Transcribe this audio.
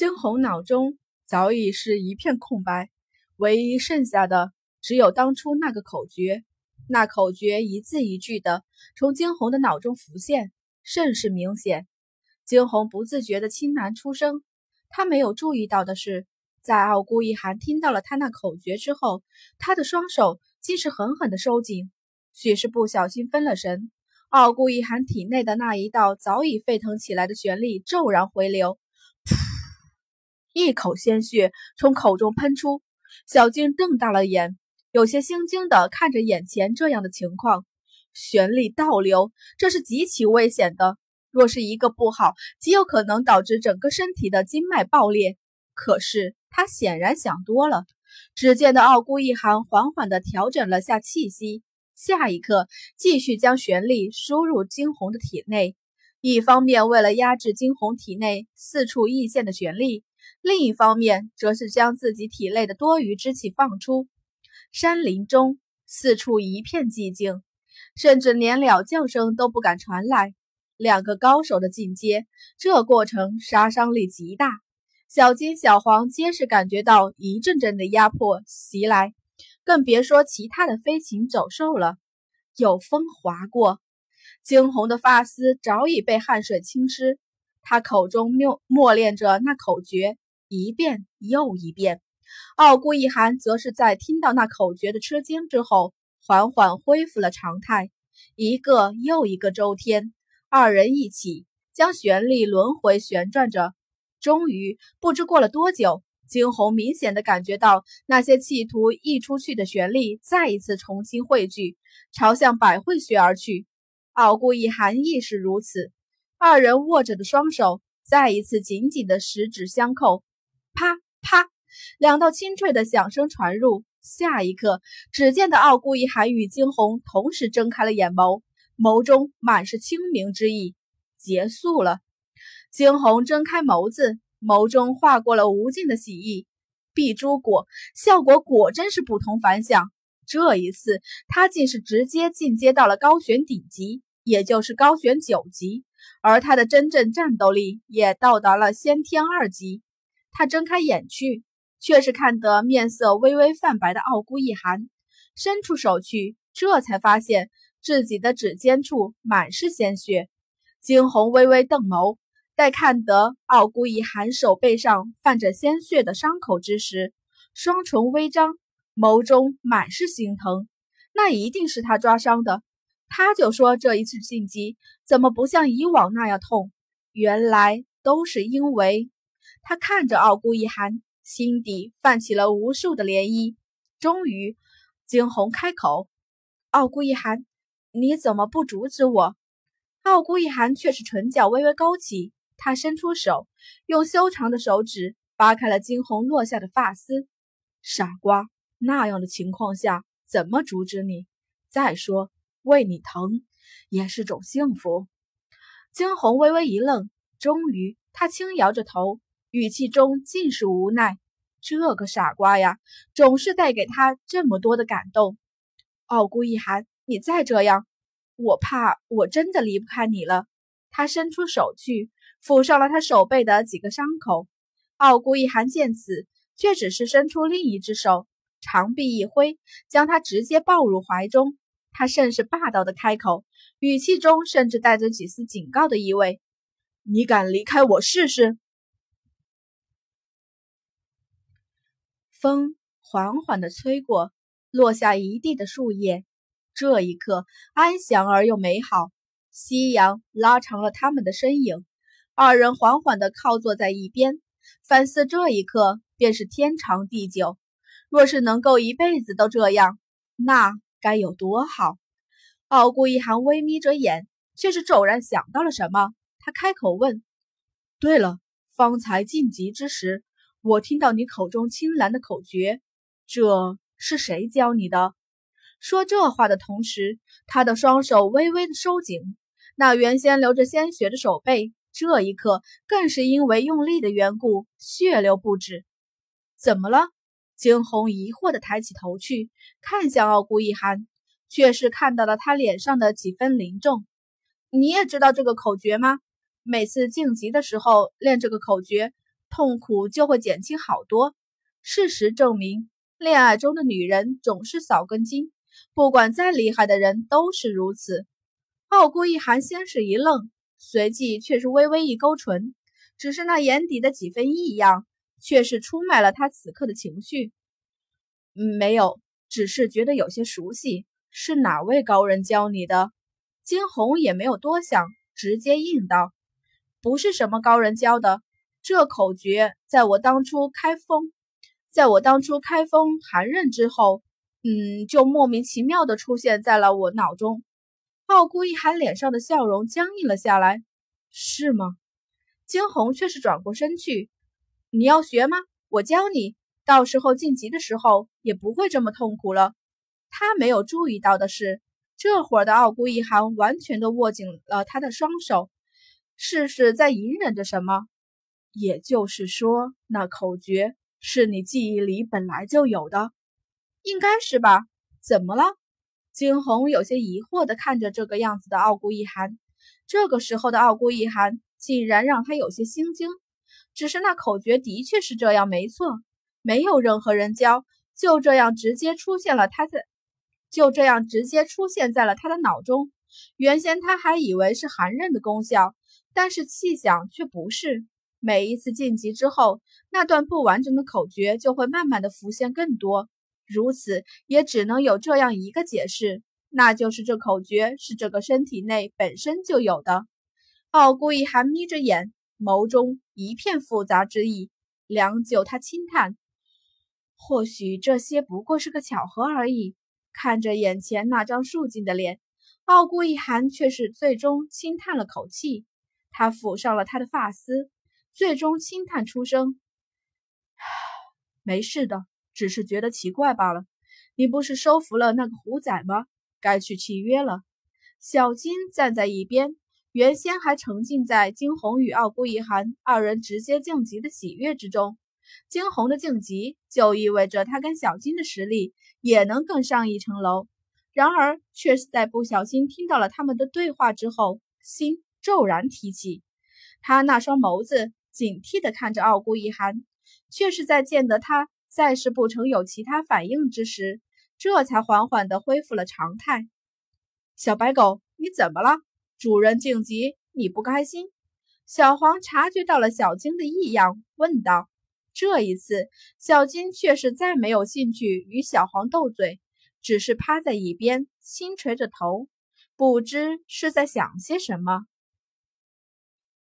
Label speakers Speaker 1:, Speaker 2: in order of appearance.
Speaker 1: 惊鸿脑中早已是一片空白，唯一剩下的只有当初那个口诀。那口诀一字一句的从惊鸿的脑中浮现，甚是明显。惊鸿不自觉的轻喃出声。他没有注意到的是，在傲孤一寒听到了他那口诀之后，他的双手竟是狠狠的收紧，许是不小心分了神。傲孤一寒体内的那一道早已沸腾起来的旋力骤然回流，噗！一口鲜血从口中喷出。小静瞪大了眼。有些心惊的看着眼前这样的情况，旋力倒流，这是极其危险的。若是一个不好，极有可能导致整个身体的经脉爆裂。可是他显然想多了。只见的傲孤一寒缓缓地调整了下气息，下一刻继续将旋力输入惊鸿的体内。一方面为了压制惊鸿体内四处溢现的旋力，另一方面则是将自己体内的多余之气放出。山林中四处一片寂静，甚至连鸟叫声都不敢传来。两个高手的进阶，这过程杀伤力极大。小金、小黄皆是感觉到一阵阵的压迫袭来，更别说其他的飞禽走兽了。有风划过，惊鸿的发丝早已被汗水浸湿。他口中默默念着那口诀，一遍又一遍。傲孤一寒则是在听到那口诀的吃惊之后，缓缓恢复了常态。一个又一个周天，二人一起将旋力轮回旋转着。终于，不知过了多久，惊鸿明显的感觉到那些企图溢出去的旋力再一次重新汇聚，朝向百会穴而去。傲孤一寒亦是如此。二人握着的双手再一次紧紧的十指相扣，啪啪。两道清脆的响声传入，下一刻，只见的傲孤一寒与惊鸿同时睁开了眼眸，眸中满是清明之意。结束了。惊鸿睁开眸子，眸中划过了无尽的喜意。碧珠果效果果真是不同凡响，这一次他竟是直接进阶到了高玄顶级，也就是高玄九级，而他的真正战斗力也到达了先天二级。他睁开眼去。却是看得面色微微泛白的傲孤一寒，伸出手去，这才发现自己的指尖处满是鲜血。惊鸿微微瞪眸，待看得傲孤一寒手背上泛着鲜血的伤口之时，双唇微张，眸中满是心疼。那一定是他抓伤的。他就说这一次晋级怎么不像以往那样痛？原来都是因为他看着傲孤一寒。心底泛起了无数的涟漪。终于，惊鸿开口：“傲孤一寒，你怎么不阻止我？”傲孤一寒却是唇角微微勾起，他伸出手，用修长的手指扒开了惊鸿落下的发丝。傻瓜，那样的情况下怎么阻止你？再说，为你疼也是种幸福。惊鸿微微一愣，终于，他轻摇着头。语气中尽是无奈，这个傻瓜呀，总是带给他这么多的感动。傲孤一寒，你再这样，我怕我真的离不开你了。他伸出手去抚上了他手背的几个伤口。傲孤一寒见此，却只是伸出另一只手，长臂一挥，将他直接抱入怀中。他甚是霸道的开口，语气中甚至带着几丝警告的意味：“你敢离开我试试？”风缓缓的吹过，落下一地的树叶。这一刻，安详而又美好。夕阳拉长了他们的身影，二人缓缓的靠坐在一边，反思这一刻便是天长地久。若是能够一辈子都这样，那该有多好！傲孤一寒微眯着眼，却是骤然想到了什么，他开口问：“对了，方才晋级之时。”我听到你口中青蓝的口诀，这是谁教你的？说这话的同时，他的双手微微的收紧，那原先流着鲜血的手背，这一刻更是因为用力的缘故，血流不止。怎么了？惊鸿疑惑的抬起头去，看向傲孤一寒，却是看到了他脸上的几分凝重。你也知道这个口诀吗？每次晋级的时候练这个口诀。痛苦就会减轻好多。事实证明，恋爱中的女人总是少根筋，不管再厉害的人都是如此。傲孤一寒先是一愣，随即却是微微一勾唇，只是那眼底的几分异样，却是出卖了他此刻的情绪。没有，只是觉得有些熟悉。是哪位高人教你的？金红也没有多想，直接应道：“不是什么高人教的，这口诀在我当初开封，在我当初开封寒刃之后，嗯，就莫名其妙的出现在了我脑中。”傲孤一寒脸上的笑容僵硬了下来。是吗？惊鸿却是转过身去。你要学吗？我教你，到时候晋级的时候也不会这么痛苦了。他没有注意到的是，这会儿的傲孤一寒完全的握紧了他的双手，试试在隐忍着什么。也就是说，那口诀是你记忆里本来就有的，应该是吧？怎么了？惊鸿有些疑惑地看着这个样子的傲孤一寒，这个时候的傲孤一寒竟然让他有些心惊。只是那口诀的确是这样，没错，没有任何人教，就这样直接出现了他的，就这样直接出现在了他的脑中。原先他还以为是寒刃的功效，但是细想却不是。每一次晋级之后，那段不完整的口诀就会慢慢的浮现更多。如此也只能有这样一个解释，那就是这口诀是这个身体内本身就有的。傲孤一寒眯着眼，眸中一片复杂之意。良久，他轻叹：“或许这些不过是个巧合而已。”看着眼前那张肃静的脸，傲孤一寒却是最终轻叹了口气。他抚上了他的发丝，最终轻叹出声：“没事的。”只是觉得奇怪罢了。你不是收服了那个虎仔吗？该去契约了。小金站在一边，原先还沉浸在惊鸿与傲孤一寒二人直接晋级的喜悦之中。惊鸿的晋级就意味着他跟小金的实力也能更上一层楼。然而，却是在不小心听到了他们的对话之后，心骤然提起。他那双眸子警惕地看着傲孤一寒，却是在见得他。再是不曾有其他反应之时，这才缓缓地恢复了常态。小白狗，你怎么了？主人晋级，你不开心？小黄察觉到了小金的异样，问道。这一次，小金却是再没有兴趣与小黄斗嘴，只是趴在一边，轻垂着头，不知是在想些什么。